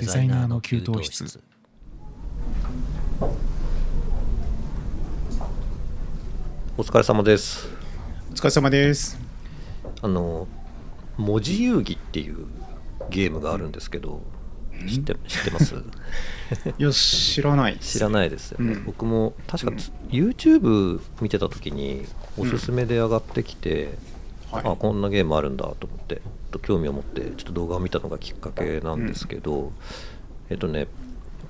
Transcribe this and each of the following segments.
デザイナーの給湯室。お疲れ様です。お疲れ様です。あの文字遊戯っていうゲームがあるんですけど知って知ってます？いや知らないです。知らないですよね、うん。僕も確かうん。つ、YouTube 見てた時におすすめで上がってきて、はい。あこんなゲームあるんだと思ってちょっと興味を持ってちょっと動画を見たのがきっかけなんですけど、えっとね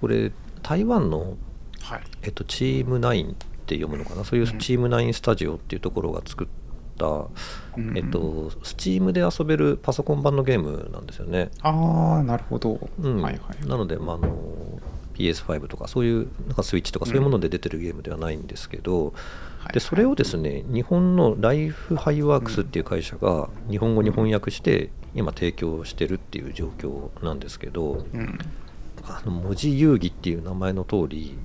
これ台湾の、はい。えっと、チームナインって読むのかな？そういうチームナインスタジオっていうところが作った、うん。えっと、スチームで遊べるパソコン版のゲームなんですよね。ああなるほど、うん。はいはい。なので、まあ、あの PS5 とかそういうなんかスイッチとかそういうもので出てるゲームではないんですけど、はいでそれをですね日本のライフハイワークスっていう会社が日本語に翻訳して今提供してるっていう状況なんですけどうん。あの文字遊戯っていう名前の通り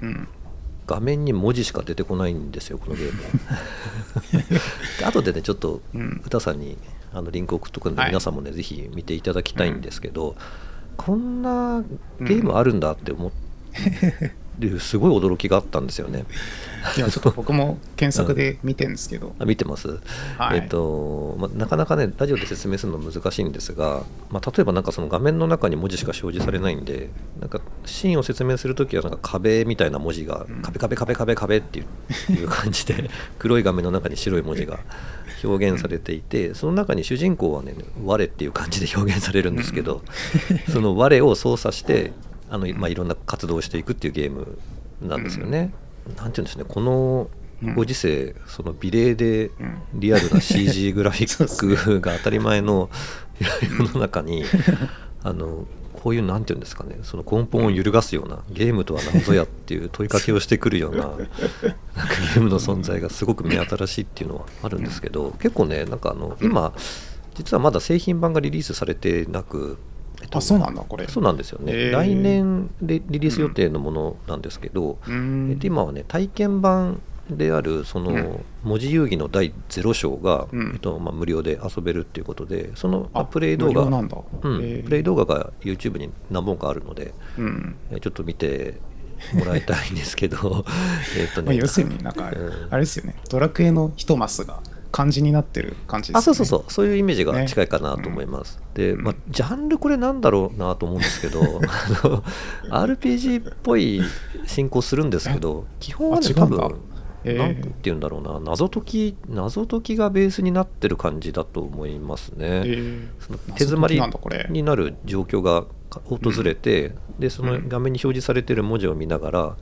うん。画面に文字しか出てこないんですよこのゲーム。で 後でねちょっとうん。歌さんにあのリンク送っとくんで、はい。皆さんもねぜひ見ていただきたいんですけど、こんなゲームあるんだって思ってすごい驚きがあったんですよね。いやちょっと僕も検索で見てるんですけど、あ見てます、はい。えっとま、なかなかねラジオで説明するの難しいんですが、まあ、例えばなんかその画面の中に文字しか表示されないんでなんかシーンを説明するときはなんか壁みたいな文字がうん。壁壁壁壁壁っていう 感じで黒い画面の中に白い文字が表現されていてその中に主人公はね「我」っていう感じで表現されるんですけど その「我」を操作してあの、まあ、いろんな活動をしていくっていうゲームなんですよね。なんていうんですねこのご時世、その美麗でうん。リアルな CG グラフィックが当たり前の 世の中に あのこういうなんていうんですかねその根本を揺るがすようなゲームとは何ぞやっていう問いかけをしてくるようななんかゲームの存在がすごく目新しいっていうのはあるんですけど結構ねなんかあの今実はまだ製品版がリリースされてなく、えっとあそうなんだこれ。そうなんですよね、へー。来年でリリース予定のものなんですけど、うーん。えっと今はね体験版であるそうん。の文字遊戯の第0章が、うん。えっとまあ、無料で遊べるっていうことでそのまああプレイ動画うん。プレイ動画が YouTube に何本かあるのでうん。えちょっと見てもらいたいんですけど えっとね。まあ、要するになんかあれ,、うん。あれですよね。ドラクエの一マスが漢字になってる感じですよね。あそうそうそう。そういうイメージがね。近いかなと思います、で、うん。まあ、ジャンルこれなんだろうなと思うんですけど あの RPG っぽい進行するんですけど基本はね多分へー。なんて言うんだろうな。謎解き謎解きがベースになってる感じだと思いますね、えー。その手詰まりになる状況が訪れて、でその画面に表示されてる文字を見ながら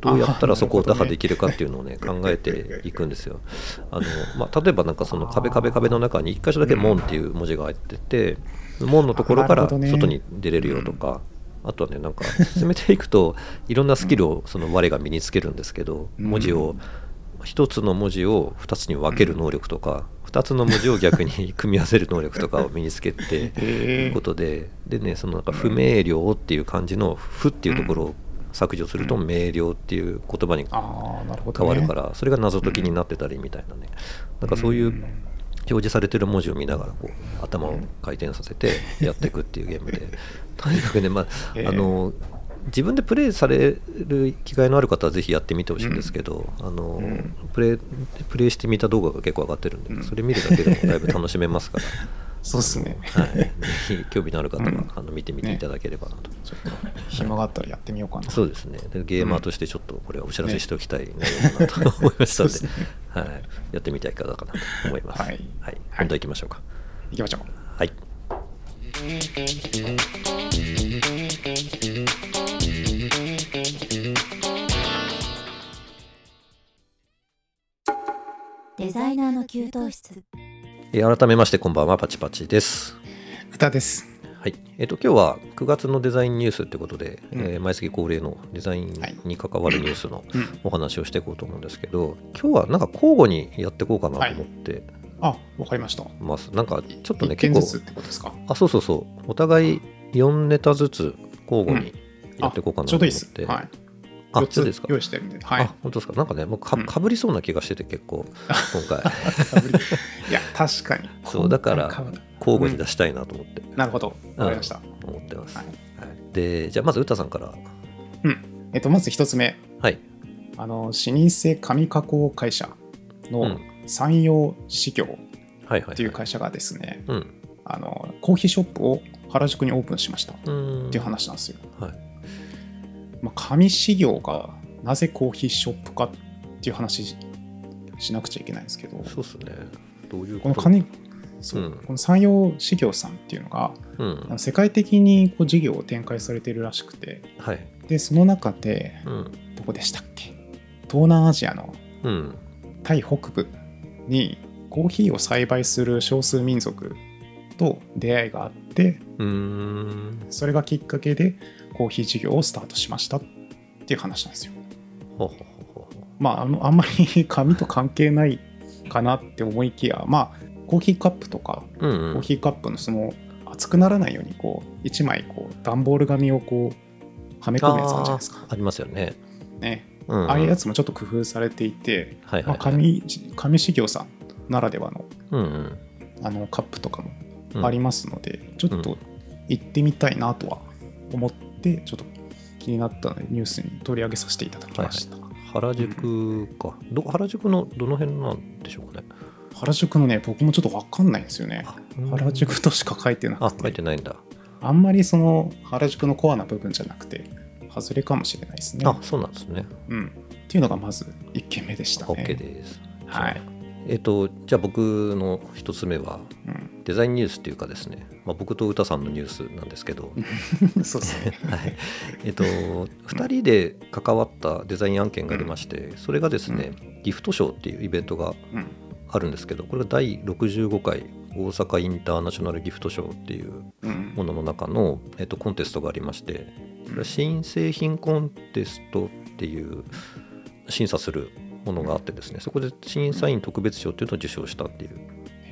どうやったらそこを打破できるかっていうのをね考えていくんですよ。あの、まあ、例えばなんかその壁壁壁の中に1箇所だけ「門」っていう文字が入ってて門のところから外に出れるよとか、あとはねなんか進めていくといろんなスキルをその我が身につけるんですけどうん。文字を一つの文字を二つに分ける能力とか二つの文字を逆に 組み合わせる能力とかを身につけてへー。いうことででねそのなんか不明瞭っていう漢字の「不」っていうところを削除すると明瞭っていう言葉に変わるからそれが謎解きになってたりみたいなね。なんかそういううん表示されてる文字を見ながらこう頭を回転させてやっていくっていうゲームで。とにかくねまあ ええあの自分でプレイされる機会のある方はぜひやってみてほしいんですけど、あのうん。プレイプレイしてみた動画が結構上がってるんで、うん。それ見るだけでもだいぶ楽しめますから、そうっすね。はい、ぜひ興味のある方は、うん。あの見てみていただければなと。ちょっと暇があったらやってみようかな。そうですね。でゲーマーとしてちょっとこれはお知らせしておきたい内容だなと思いましたので,、ね。はい、やってみてはいかがかなと思います。はい。はい、本題いきましょうか。行きましょう。はい。デザイナーの給湯室。えー改めましてこんばんはパチパチです。歌です。はい。えっ、と今日は9月のデザインニュースってことで、うん。えー毎月恒例のデザインに関わるニュースのうん。お話をしていこうと思うんですけど、今日はなんか交互にやっていこうかなと思ってあわかりました。ます。なんかちょっとね結構ずつってことですか？あそうそうそう。お互い4ネタずつ交互にやっていこうかなと思って。ちょうどいいです。はい。あ、4つですか。用意してるんではい。あ、本当ですか。なんかね、もうかうん。かぶりそうな気がしてて結構今回。いや確かに。そうだから交互に出したいなと思って、なるほど。わかりました。思ってます。ははい。い。でじゃあまず歌さんから。えっと、まず一つ目、はい。あの老舗紙加工会社うのん。山陽市業っていう会社がですね、うん。あのコーヒーショップを原宿にオープンしましたっうん。ていう話なんですよ。はいまあ、紙事業がなぜコーヒーショップかっていう話ししなくちゃいけないんですけど、そうっすね。どういうこの紙そう、うん。この山陽事業さんっていうのがうん。世界的にこう事業を展開されてるらしくてはい。でその中でうん。どこでしたっけ？東南アジアのうん。タイ北部にコーヒーを栽培する少数民族と出会いがあってうーん。それがきっかけでコーヒー事業をスタートしましたっていう話なんですよ。ほうほうほまああのあんまり 紙と関係ないかなって思いきやまあコーヒーカップとかうんうん。コーヒーカップのその熱くならないようにこう1枚こう段ボール紙をこうはめ込むやつあるじゃないですか。ありますよね。ね、うんうん。ああいうやつもちょっと工夫されていて、まあ、はいはい。はい紙紙事業さんならではのうんうん。あのカップとかもうんありますので、ちょっと行ってみたいなとは思ってちょっと気になったのでニュースに取り上げさせていただきました、原宿か。ど原宿のどの辺なんでしょうかね。原宿のね僕もちょっと分かんないんですよね。うん。原宿としか書いてなあくて。書いてないんだ。あんまりその原宿のコアな部分じゃなくて外れかもしれないですね。あそうなんですね。うん、っていうのがまず1件目でしたね。OK です。はい、えっ、とじゃあ僕の一つ目はうん、デザインニュースっていうかですね、まあ、僕と歌さんのニュースなんですけど、そうですね。はい、えっと2人で関わったデザイン案件がありましてそれがですね、ギフトショーっていうイベントがうん。あるんですけどこれが第65回大阪インターナショナルギフトショーっていううん。ものの中の、えっと、コンテストがありまして新製品コンテストっていう審査するものがあってですねそこで審査員特別賞っていうのを受賞したっていう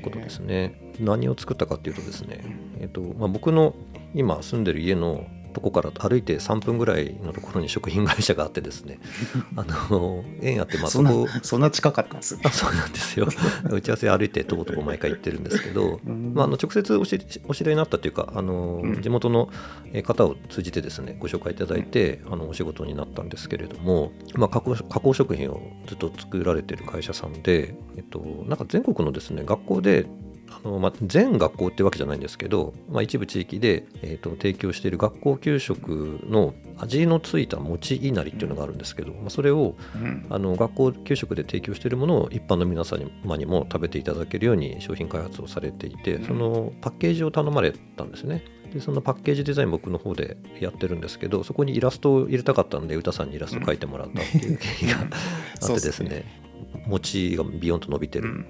ことですね。何を作ったかっていうとですね、えっとまあ、僕の今住んでる家のとこから歩いて3分ぐらいのところに食品会社があってですね。あの縁あってまあそんなそこ。そんな近かったんですね。あ そうなんですよ。打ち合わせ歩いてとぼとぼ毎回行ってるんですけど、うん。まあ、あの直接お知りお知り合いになったというかあの、うん。地元のえー方を通じてですねご紹介いただいて、あのお仕事になったんですけれども、まあ、加工加工食品をずっと作られてる会社さんで、えっと、なんか全国のですね学校であのまあ、全学校ってわけじゃないんですけど、まあ、一部地域で、えー、と提供している学校給食の味のついた餅いなりっていうのがあるんですけど、まあ、それをうん。あの学校給食で提供しているものを一般の皆様にも食べていただけるように商品開発をされていてうん。そのパッケージを頼まれたんですね。でそのパッケージデザイン僕の方でやってるんですけどそこにイラストを入れたかったんで歌さんにイラストを描いてもらったっていう経緯があってでですね餅がビヨンと伸びてる。うん。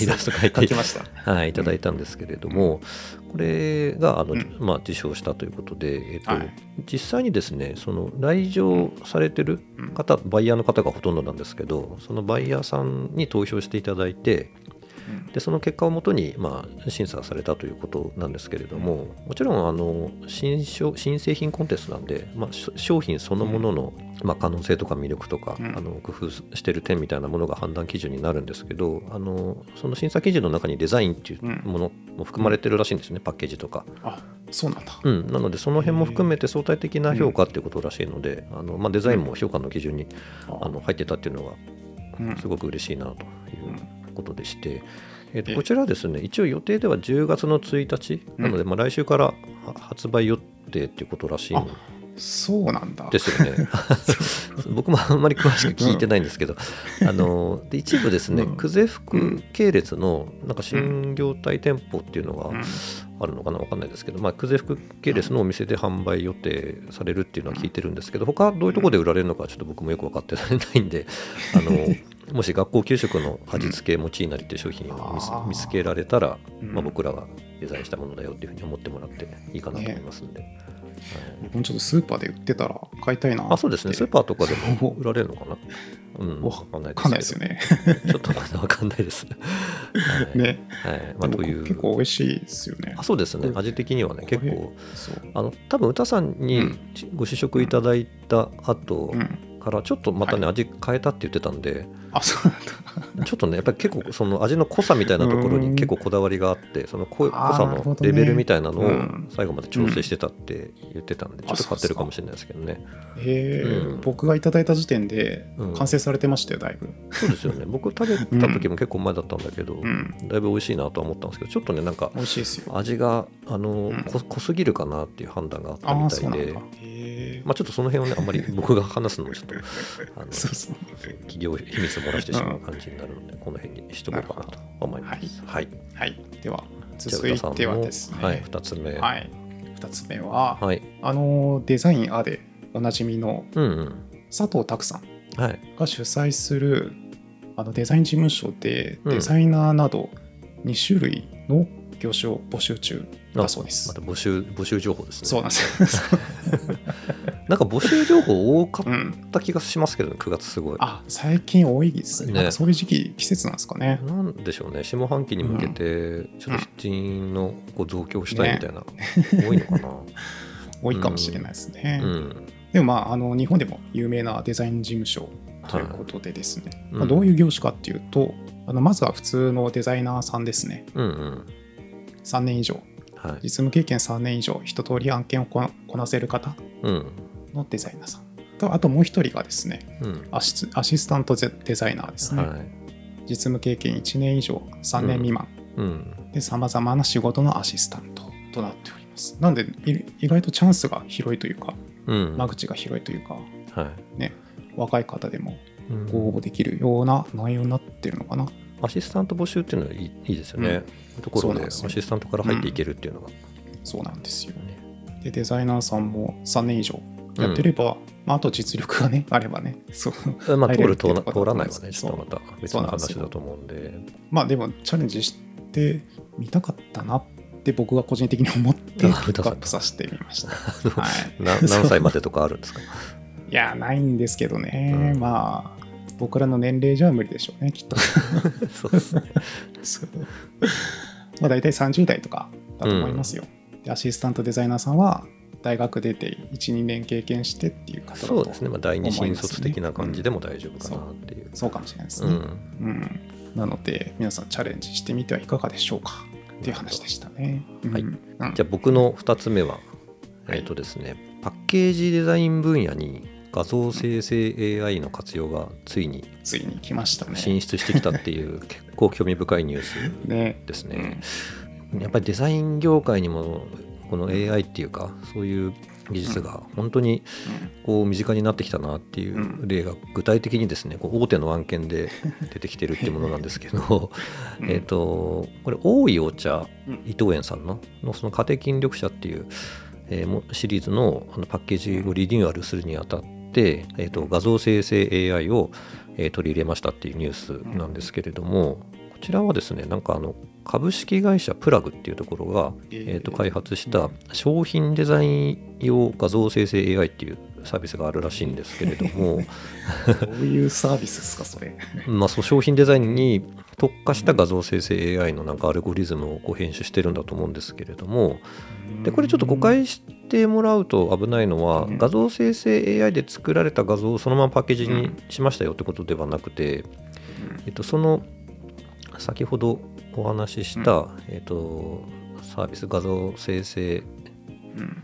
イラスト描いて書きました。はい、いただいたんですけれども、これがあの、うん。まあ、受賞したということで、えっとはい。実際にですねその来場されてるうん。方、バイヤーの方がほとんどなんですけどそのバイヤーさんに投票していただいてうん。でその結果をもとに、まあ、審査されたということなんですけれどももちろんあの新商新製品コンテストなんで、まあ、し商品そのものの、まあ、可能性とか魅力とか、うん。あの工夫してる点みたいなものが判断基準になるんですけどあのその審査基準の中にデザインっていうものも含まれてるらしいんですね、パッケージとか。あそうなんだ。うん、なのでその辺も含めて相対的な評価っていうことらしいので、あのまあ、デザインも評価の基準にあ。の入ってたっていうのがうん。すごく嬉しいなということでして、えっとえ。こちらはですね一応予定では10月の1日。なので、まあ、来週からは発売予定っていうことらしいんそうなんだ。ですよね。僕もあんまり詳しく聞いてないんですけど、あので一部ですね、うん。久世福系列のなんか新業態店舗っていうのがうん。あるのかなわかんないですけど、まあ、久世福系列のお店で販売予定されるっていうのは聞いてるんですけど他どういうところで売られるのかちょっと僕もよく分かってないんであの もし学校給食の味付け餅いなりっていう商品を見つけられたら、うん。まあ、僕らがデザインしたものだよっていうふうに思ってもらっていいかなと思いますんで、はい僕もちょっとスーパーで売ってたら買いたいなあそうですね。スーパーとかでも売られるのかな？うんわわかんないわかんないですよね。ね ちょっとまだわかんないです。はい、ね。はい。まあ、という。結構美味しいですよね。あそうですね。味的にはね結構。あの多分歌さんにうん。ご試食いただいた後うんからちょっとまたね、は味変えたって言ってたんで、あそうなんだ。ちょっとねやっぱり結構その味の濃さみたいなところに結構こだわりがあってその濃さのレベルみたいなのをうん。最後まで調整してたって言ってたんでちょっと買ってるかもしれないですけどね。へえ、うん。僕がいただいた時点でうん。完成されてましたよだいぶ。そうですよね。僕食べた時も結構前だったんだけどうん。だいぶ美味しいなとは思ったんですけどちょっとねなんか美味しいですよ。味があの、うん。こ濃すぎるかなっていう判断があったみたいで。そうなんだ。へえまあ、ちょっとその辺をねあんまり僕が話すのもちょっとあの そうそう企業秘密を漏らしてしまう感じになるので、この辺にしとこうかなと思います。はい。はいでは続いてはですねはい、2つ目。ははい2つ目は、い。あのデザインアでおなじみの。佐藤拓さんはい。が主催するあのデザイン事務所でうんデザイナーなど2種類の業種を募集中だそうです。また募集、募集情報ですね。そうなんですよ。なんか募集情報多かうっん、た気がしますけどね、9月すごい。あ最近多いですね。ねなんかそういう時期、季節なんですかね。なんでしょうね、下半期に向けて、ちょっと人員のこう増強したいみたいな、多いのかな。多いかもしれないですね。うん。でもまああの日本でも有名なデザイン事務所ということでですね、まあ、どうういう業種かっていうと、あのまずは普通のデザイナーさんですね。ん。うんうん。3年以上、はい。実務経験3年以上、一通り案件をこなこなせる方うん。のデザイナーさん。とあともう一人がですね、うん。アシスアシスタントデデザイナーですね。はい。実務経験1年以上、3年未満うん。で、さまざまな仕事のアシスタントとなっております。なんで、い意外とチャンスが広いというか、うん。間口が広いというか、はい。ね、若い方でもうんご応募できるような内容になってるのかな。アシスタント募集っていうのはいいいいですよね。ところでアシスタントから入っていけるっていうのが、そうなんですよ。ねで、デザイナーさんも3年以上やってれば、まあ、あと実力がね、あればね、そう。まあ、入通る通らないはね、ちょっとまた。別の話だと思うんで、まあでも、チャレンジしてみたかったなって僕が個人的に思って、あピックアップさせてみました。のはい。な何歳までとかあるんですか？いや、ないんですけどね、うん。まあ、僕らの年齢じゃ無理でしょうね、きっと。そうですね。まあ、大体30代とかだと思いますよ。でアシスタントデザイナーさんは、大学出て1、2年経験してっていう方だとそうですね、まあ、第二新卒的な感じでも大丈夫かなっていう。そうかもしれないですね。うん。うんなので、皆さんチャレンジしてみてはいかがでしょうかっていう話でしたね。はいうんうんじゃあ僕の2つ目は、はいえっ、とですね、パッケージデザイン分野に画像生成 AI の活用がついについに来ましたね。進出してきたっていう 結構興味深いニュースね。ですね。やっぱりデザイン業界にもこの AI っていうかそういう技術が本当にこう身近になってきたなっていう例が具体的にですねこう大手の案件で出てきてるっていうものなんですけど うん。えっとこれ大井お茶うん。伊藤園さんののその家庭筋力者っていう、えシリーズのあのパッケージをリニューアルするにあたって、えー、と画像生成 AI を、えー取り入れましたっていうニュースなんですけれども、こちらはですねなんかあの株式会社プラグっていうところが、えー、と開発した商品デザイン用画像生成 AI っていうサービスがあるらしいんですけれども。どういうサービスですか、それ。まあそう商品デザインに特化した画像生成 AI のなんかアルゴリズムをこう編集してるんだと思うんですけれども。でこれちょっと誤解してもらうと危ないのはうん。画像生成 AI で作られた画像をそのままパッケージにしましたよってことではなくて、えっと、その先ほどお話しした、えっと、サービス画像生成、うん。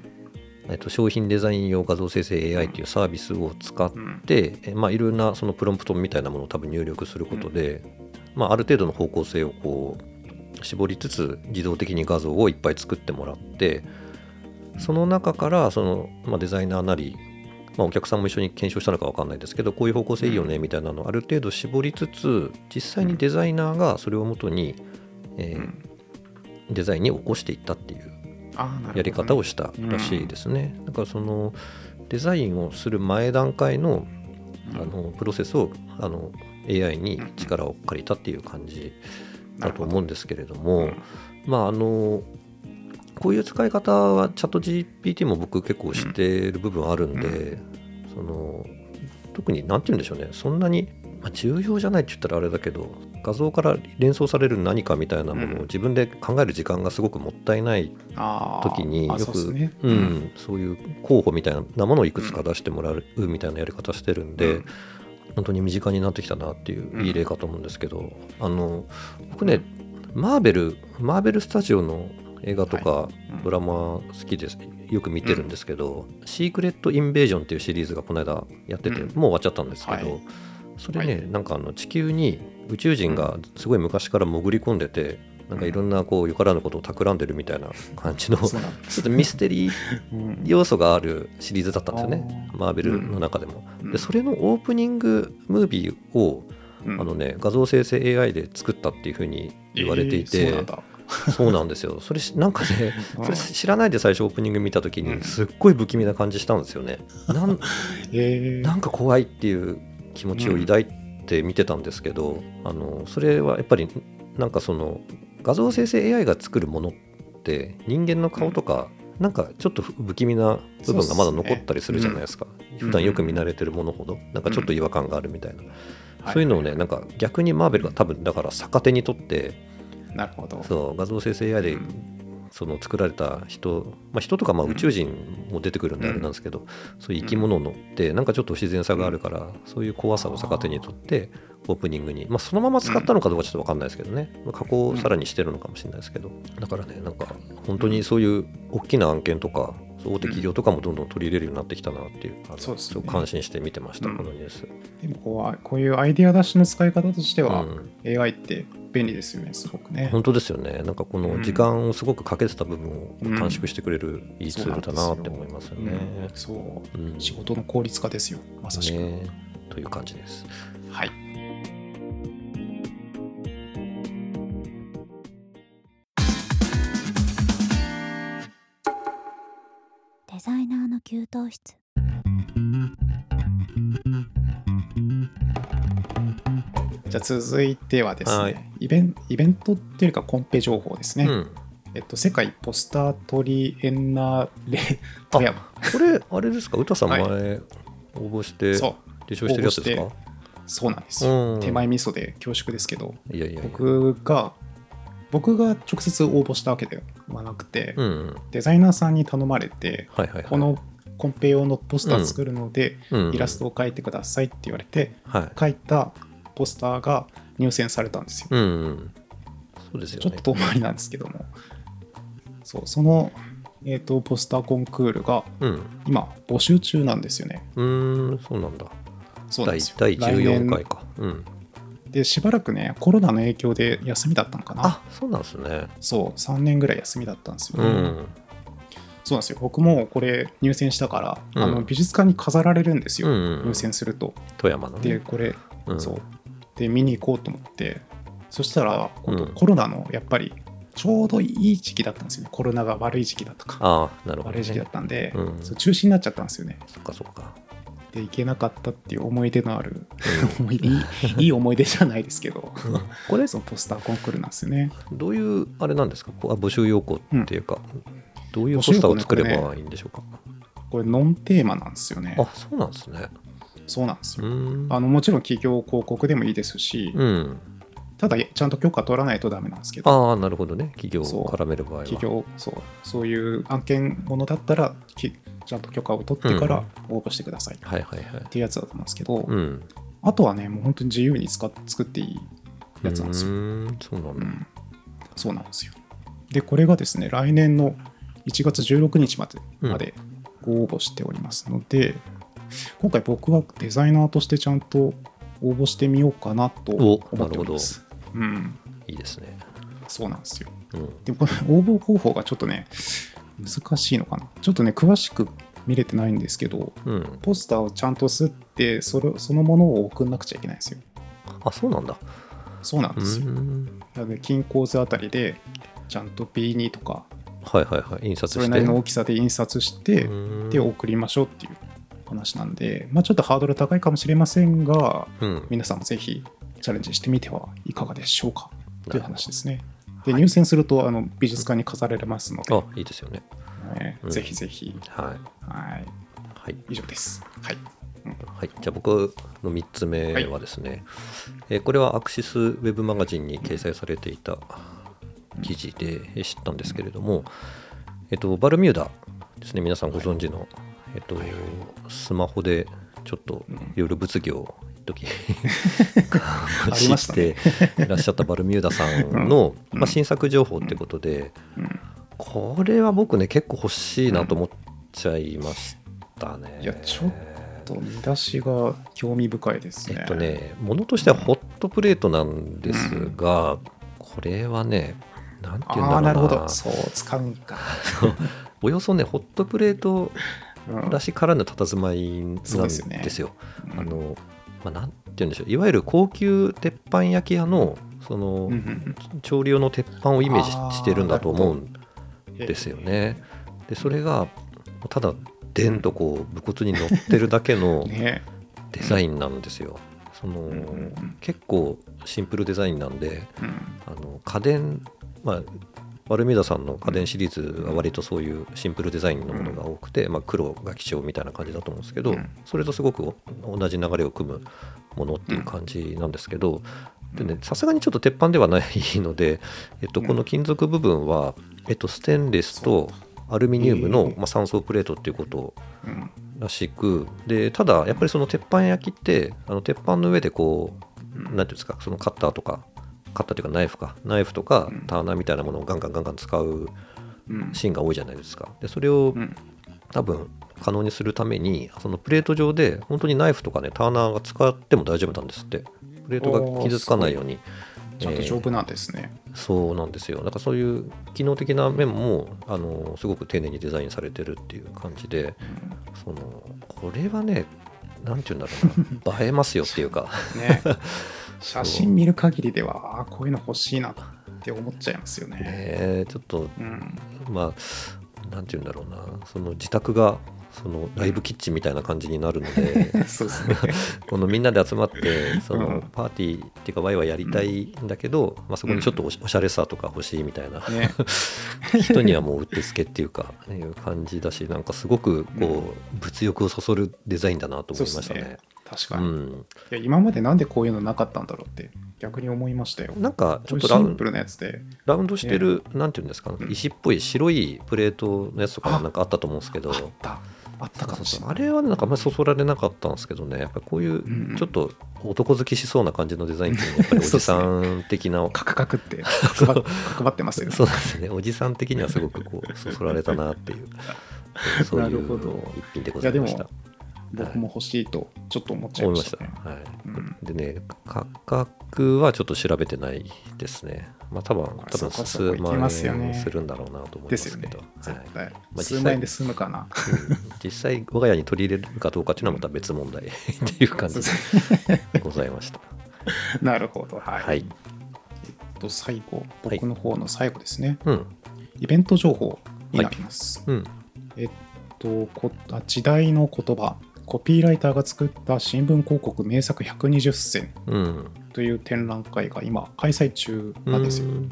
えっと、商品デザイン用画像生成 AI っていうサービスを使っうん。で、えまあ、いろんなそのプロンプトみたいなものを多分入力することで、まあ、ある程度の方向性をこう絞りつつ自動的に画像をいっぱい作ってもらってその中からその、まあ、デザイナーなり、まあ、お客さんも一緒に検証したのか分かんないですけどこういう方向性いいよねみたいなのをある程度絞りつつ実際にデザイナーがそれをもとに、えーうん。デザインに起こしていったっていうやり方をしたらしいですね。だからそのデザインをする前段階のあのプロセスをあの AI に力を借りたっていう感じだと思うんですけれども、まああのこういう使い方はチャット GPT も僕結構知ってる部分あるんで、その特に何て言うんでしょうね。そんなに、まあ、重要じゃないって言ったらあれだけど画像から連想される何かみたいなものをうん。自分で考える時間がすごくもったいない時によくうん、そういう候補みたいなものをいくつか出してもらうみたいなやり方してるんで、うん。本当に身近になってきたなっていういい例かと思うんですけど、あの僕ねマーベルマーベルスタジオの映画とかはい。うん。ドラマ好きです。よく見てるんですけど「シークレット・インベージョン」っていうシリーズがこの間やってて、うん。もう終わっちゃったんですけど、はい。それね、はなんかあの地球に宇宙人がすごい昔から潜り込んでてなんかいろんなこうよからぬことを企んでるみたいな感じの ちょっとミステリーうん要素があるシリーズだったんですよね。マーベルの中でも。うん。でそれのオープニングムービーをうん。あのね画像生成 AI で作ったっていうふうに言われていえて、ー そうなんですよ。それしなんかねうん。それ知らないで最初オープニング見た時うん。にすっごい不気味な感じしたんですよね。なん えー。なんか怖いっていう気持ちを抱いて見てたんですけど、あのそれはやっぱりなんかその画像生成 AI が作るものって人間の顔とか、なんかちょっと不気味な部分がまだ残ったりするじゃないですかうん普段よく見慣れてるものほどなんかちょっと違和感があるみたいな、はいそういうのをねなんか逆にマーベルが多分だから逆手にとってなるほどそう画像生成 AI でうんその作られた人、まあ、人とかまあうん。宇宙人も出てくるんであれなんですけど、そういう生き物のってなんかちょっと不自然さがあるから、そういう怖さを逆手にとってオープニングに、まあ、そのまま使ったのかどうかちょっと分かんないですけどね、まあ加工をさらにしてるのかもしれないですけど。だからねなんか本当にそういう大きな案件とか大手企業とかもどんどん取り入れるようになってきたなっていう、あのそうですね。感心して見てました、うん。このニュース。でもこうこういうアイデア出しの使い方としては、うん。AI って便利ですよねすごくね。本当ですよね。なんかこの時間をすごくかけてた部分を短縮してくれるいいツールだなって思いますよね。うんそううん。仕事の効率化ですよまさしく、ねという感じです。はいデザイナーの給湯室。じゃあ続いてはですね、はい。イベンイベントっていうかコンペ情報ですね、うん、えっと、世界ポスタートリエンナーレ富山これあれですか？歌さんはい。前応募して受賞してるやつですか？そうなんですよ、うん。手前味噌で恐縮ですけどいやいやいや。僕が僕が直接応募したわけではなくて、うんうん。デザイナーさんに頼まれてはいはいはい。このコンペ用のポスター作るので、うんイラストを描いてくださいって言われてはい。描いたポスターが入選されたんですよ、うんうん。そうですよね。ちょっと遠回りなんですけども。そうその、えー、とポスターコンクールがうん。今募集中なんですよね。うーんそうなんだ。第そうなんですよ。第14来回か。うん。年でしばらくねコロナの影響で休みだったのかな。あそうなんですね。そう3年ぐらい休みだったんですよ。ね、うん。そうなんですよ。僕もこれ入選したから、うん。あの美術館に飾られるんですよ、うんうんうん。入選すると。富山のね。でこれ、うん。そう。で見に行こうと思って。そしたらコロナのやっぱりちょうどいい時期だったんですよね。コロナが悪い時期だとか。ああなるほどね。悪い時期だったんで、うん。中止になっちゃったんですよね。そっかそっかで行けなかったっていう思い出のある 思い出。いいいい思い出じゃないですけど。う んこれそのポスターコンクールなんですよね。どういうあれなんですか？あ募集要項っていうか、どういうポスターを作ればいいんでしょうか、これノンテーマなんですよね。あそうなんですね。そうなんですうよあのもちろん企業広告でもいいですし、うん。ただちゃんと許可取らないとダメなんですけど。ああなるほどね。企業を絡める場合は。企業そうそういう案件ものだったらきちゃんと許可を取ってから応募してください。っはいはいはい。ていうやつだと思うんですけど、うん。あとはねもう本当に自由に使っ作っていいやつなんですよ、うーんそうなんだ、うん。そうなんですよ。でこれがですね来年の1月16日まで,、うん。までご応募しておりますので今回僕はデザイナーとしてちゃんと応募してみようかなと思っております。うん。いいですね。そうなんですよ。うん。でもこれ応募方法がちょっとね難しいのかな？ちょっとね詳しく見れてないんですけどうん。ポスターをちゃんと吸ってそれそのものを送んなくちゃいけないんですよ。あそうなんだ。そうなんうですよ、なので金鉱図あたりでちゃんと B2 とかはいはいはい。印刷して。それなりの大きさで印刷してで送りましょうっていう話なんで、まあ、ちょっとハードル高いかもしれませんがうん。皆さんもぜひチャレンジしてみてはいかがでしょうか？という話ですねではい。入選するとあの美術館に飾られますので、あいいですよね。うん。ねぜひぜひ。はい。はい。はい。以上です。はい。はい、じゃあ僕の3つ目はですね、えーこれはアクシスウェブマガジンに掲載されていた記事でえー知ったんですけれども、えっと、バルミューダですね。皆さんご存知の、えっと、スマホでちょっとうん。いろいろ物議を一時 ありましたね。していらっしゃったバルミューダさんの、うん。まあ、新作情報ってことで、うん。これは僕ね結構欲しいなと思っちゃいましたね。いやちょっと見出しが興味深いですね。えっとね、ものとしてはホットプレートなんですが、これはね、なんていうんだろうな。なるほど。そう使うんか。およそね、ホットプレートうんらしからぬ佇まいなんそうでですよよ。ね。あの、まあ、なんて言うんでしょう、いわゆる高級鉄板焼き屋の、その、うんうん調理用の鉄板をイメージししてるんだと思うんうんですよね。で、それが、ただ、でんとこう、武骨に乗ってるだけの ね。デザインなんですよ。その、うん。結構シンプルデザインなんで、うん。あの家電、まあ、バルミューダさんの家電シリーズは割とそういうシンプルデザインのものが多くて、まあ、黒が基調みたいな感じだと思うんですけど、うん。それとすごくお同じ流れを組むものっていう感じなんですけどでねさすがにちょっと鉄板ではないので、えっと、うん。この金属部分は、えっと、ステンレスとアルミニウムの、まあ、3層プレートっていうことうん。らしくでただやっぱりその鉄板焼きってあの鉄板の上でこううんなんていうんですかそのカッターとかカッターというかナイフか。ナイフとかうん。ターナーみたいなものをガンガンガンガン使ううん。シーンが多いじゃないですか。でそれをうん。多分可能にするためにそのプレート上で本当にナイフとかねターナーが使っても大丈夫なんですって。プレートが傷つかないように。ちゃんと丈夫なんですね。そうなんですよ。だからそういう機能的な面もあのすごく丁寧にデザインされてるっていう感じでそのこれはねなんて言うんだろうな。映えますよっていうか。ね写真見る限りではあーこういうの欲しいなって思っちゃいますよね。ねちょっとうん。まあなんて言うんだろうな。その自宅がそのライブキッチンみたいな感じになるので。このみんなで集まってそのうん。パーティーっていうかワイワイやりたいんだけど、まあ、そこにちょっとおしゃれさとか欲しいみたいな。ね。人にはもううってつけっていうかいう感じだしなんかすごくこう物欲をそそるデザインだなと思いましたね。確かに、いうん、や今までなんでこういうのなかったんだろうって逆に思いましたよ。なんかちょっシとラウンンプルなやつで。ラウンドしてる、なんていうんですか、うん石っぽい白いプレートのやつとかあなんかあったと思うんですけど、あった。あったかもしれない。あれはねなんかあんまりそそられなかったんですけどね、やっぱりこういうちょっと男好きしそうな感じのデザインっていうのは、やっぱりおじさん的な、カクカクって角張ってますよね。そうですね、おじさん的にはすごくこうそそられたなっていう、そういう一品でございましたいや。僕も欲しいとちょっと思っちゃいましたね。はいうんでね、価格はちょっと調べてないですね。まあ多分、多分数万円するんだろうなと思いまですけど。。はい数万円で済むかな。うん実際我が家に取り入れるかどうかっていうのはまた別問題 っていう感じでございました。なるほど。はい。はい。えっと、最後、僕の方の最後ですね。うん。イベント情報になります。うん。えっとこあ、時代の言葉。コピーライターが作った新聞広告名作120選うん。という展覧会が今開催中なんですよ。うん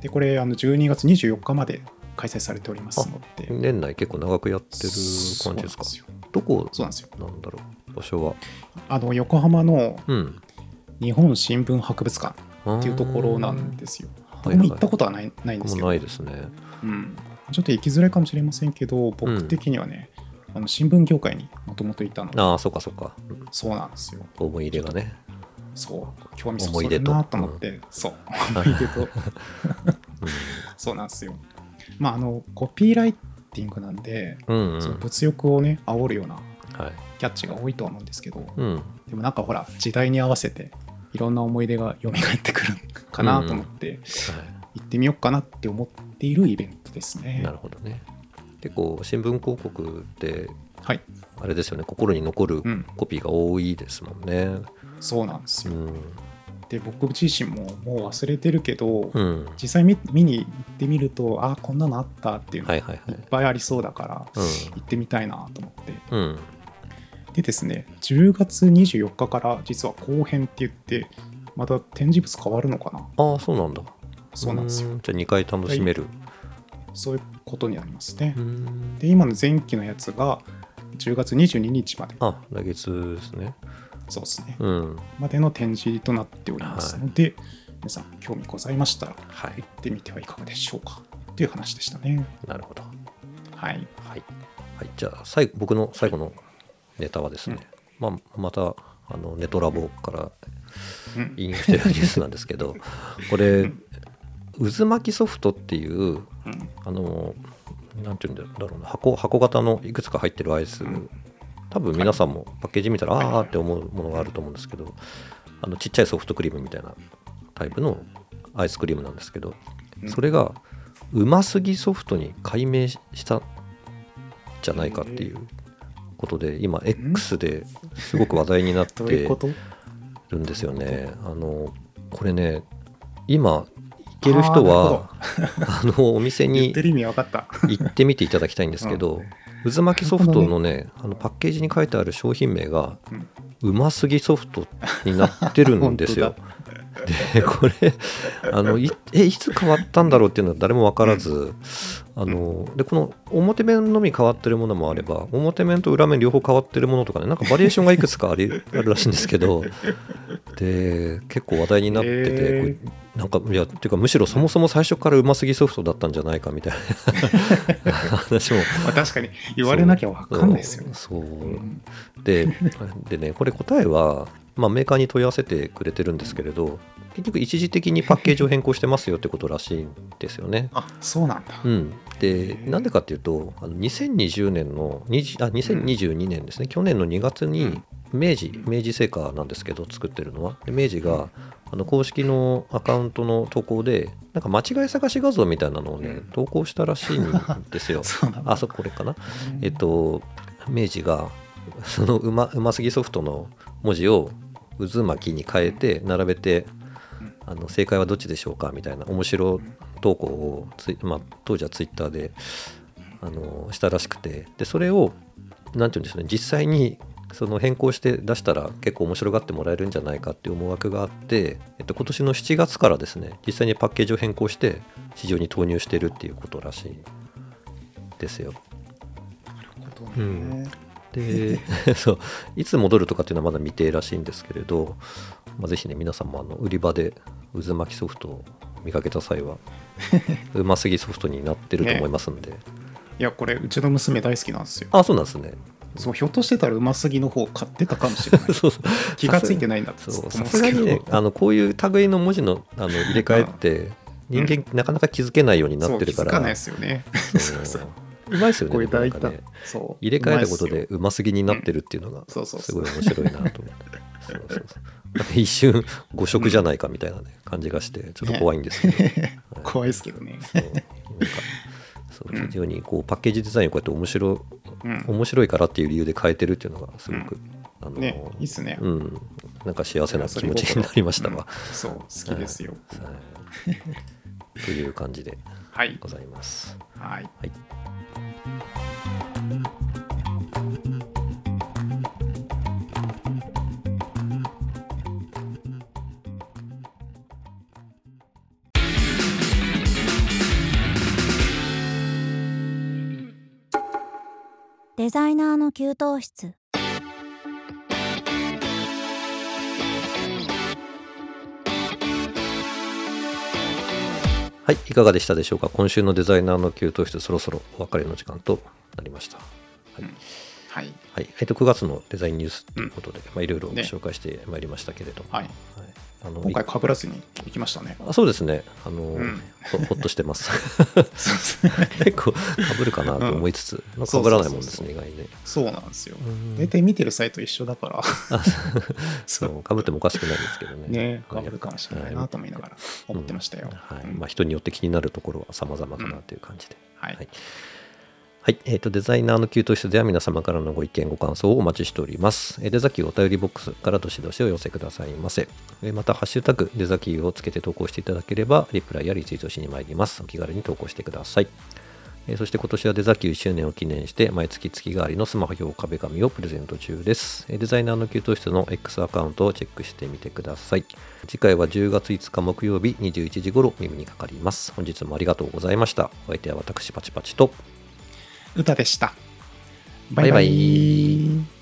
で、これあの12月24日まで開催されておりますので。年内結構長くやってる感じですか？どこそうなんですよ。なんだろう？場所は？あの横浜のうん。日本新聞博物館っていうところなんですよ。僕も行ったことはないないんですけど、もないですね。うん、ちょっと行きづらいかもしれませんけど、僕的にはね、あの新聞業界にもともといたので、ああ、そうかそうか。うんそうなんですよ。思い入れがね。そう、興味そそるなと思って、そう、思い出と、そうなんですよ。まあ、あの、コピーライティングなんで、うん。うん。その物欲をね、煽るようなはい。キャッチが多いとは思うんですけど、うん。でもなんかほら、時代に合わせて、いろんな思い出が蘇ってくるかなと思って、は行ってみようかなって思っているイベントですね。い。なるほどね。結構新聞広告ってはい。あれですよね心に残るうん。コピーが多いですもんね。そうなんですよ。うん。で、僕自身ももう忘れてるけど、うん。実際見見に行ってみると、ああ、こんなのあったっていうのがはいはいはい。ぱいありそうだから、行ってみたいなと思って。うん。うん。でですね、10月24日から実は後編って言って、また展示物変わるのかなああ、そうなんだ。そうなんですよ。んじゃあ2回楽しめる。そういうことになりますねう。んで、今の前期のやつが10月22日まで、あ、来月ですね。そうですね、うん。までの展示となっておりますので、皆さん興味ございましたらはい行。ってみてはいかがでしょうかという話でしたね。なるほど。はい。はい。はい、じゃあ最後、僕の最後のネタはですね、まあ、またあのネトラボからうん引用してるニュースなんですけどこれ渦巻きソフトっていううん。あのなんていうんだろうな箱箱型のいくつか入ってるアイス、ん。多分皆さんもパッケージ見たら、ああって思うものがあると思うんですけどあのちっちゃいソフトクリームみたいなタイプのアイスクリームなんですけど、うん。それがうますぎソフトに改名したんじゃないかっていうことで今 X ですごく話題になって るんですよね。あのこれね今行ける人はあのお店に。行ってみていただきたいんですけど、渦巻きソフトのねあのパッケージに書いてある商品名がうんうますぎソフトになってるんですよ。でこれあのい えいつ変わったんだろうっていうのは誰も分からず、あのでこの表面のみ変わってるものもあれば表面と裏面両方変わってるものとかねなんかバリエーションがいくつかあり あるらしいんですけどで結構話題になってて、へー。なんかいやっていうかむしろそもそも最初からうますぎソフトだったんじゃないかみたいな 話も。まあ、確かに言われなきゃ分かんないですよね。そう。うん。ででねこれ答えは、まあ、メーカーに問い合わせてくれてるんですけれど結局一時的にパッケージを変更してますよってことらしいんですよね。あそうなんだ。うん、でなんでかっていうとあの2020年の20あ2022年ですね、去年の2月に明治明治製菓なんですけど作ってるのは。で明治があの公式のアカウントの投稿でなんか間違い探し画像みたいなのをね投稿したらしいんですよ。そ。あそこれかな？えっと、明治がそのうまうますぎソフトの文字を渦巻きに変えて並べてあの正解はどっちでしょうかみたいな面白投稿をツイ、まあ、当時はツイッターであのしたらしくてでそれをなんていうんでしょうね実際にその変更して出したら結構面白がってもらえるんじゃないかっていう思惑があって、えっと、今年の7月からですね実際にパッケージを変更して市場に投入してるっていうことらしいですよ。なるほどね。で そう。いつ戻るとかっていうのはまだ未定らしいんですけれど、まあ、ぜひね皆さんもあの売り場で渦巻きソフトを見かけた際は うますぎソフトになってると思いますんで、いや、これ、うちの娘大好きなんですよ。あそうなんですね。そう、ひょっとしてたらうますぎの方買ってたかもしれない。そうそう。気がついてないんだって。さす。がにねあのこういう類の文字のあの入れ替えって人間なかなか気づけないようになってるから。気づかないですよね。そう。そううまいですよねこれ大胆でもなんかね。そう。入れ替えたことでうますぎになってるっていうのがそうそうそうすごい面白いなと思って 一瞬誤色じゃないかみたいなね感じがしてちょっと怖いんですけど、すよ。怖いですけどね。そうなんかそううん非常にこうパッケージデザインをこうやって面白うん。面白いからっていう理由で変えてるっていうのがすごく、あのね、いいっすね。うんなんか幸せな気持ちになりましたわ、うんそう、好きですよ。はいという感じではい。ございますはい。はいデザイナーの給湯室。はいいかがでしたでしょうか？今週のデザイナーの給湯室そろそろお別れの時間となりました。はい、はい。はい。えっと9月のデザインニュースということで、まあ、いろいろご紹介してまいりましたけれども、はい。あの今回、かぶらずに行きましたね。あそうですね。あの、ん。ほほっとしてます。結構かぶるかなと思いつつ、まあかぶらないもんですね意外にね。そうなんですよ。うん。大体見てるサイト一緒だから、あそそう。かぶってもおかしくないですけどね。ね、かはい。ぶるかもしれないなと思いながら思ってましたよ。うん。はいまあ、人によって気になるところは様々かなという感じで、はい。はい。はいえー、とデザイナーの給湯室では皆様からのご意見ご感想をお待ちしております。えーデザキューお便りボックスからどしどしお寄せくださいませ。えーまた、ハッシュタグデザキューをつけて投稿していただければ、リプライやリツイートしに参ります。お気軽に投稿してください。えーそして今年はデザキュー1周年を記念して毎月月替わりのスマホ用壁紙をプレゼント中です。えデザイナーの給湯室の X アカウントをチェックしてみてください。次回は10月5日木曜日21時頃耳にかかります。本日もありがとうございました。お相手は私パチパチと歌でした。バイバイ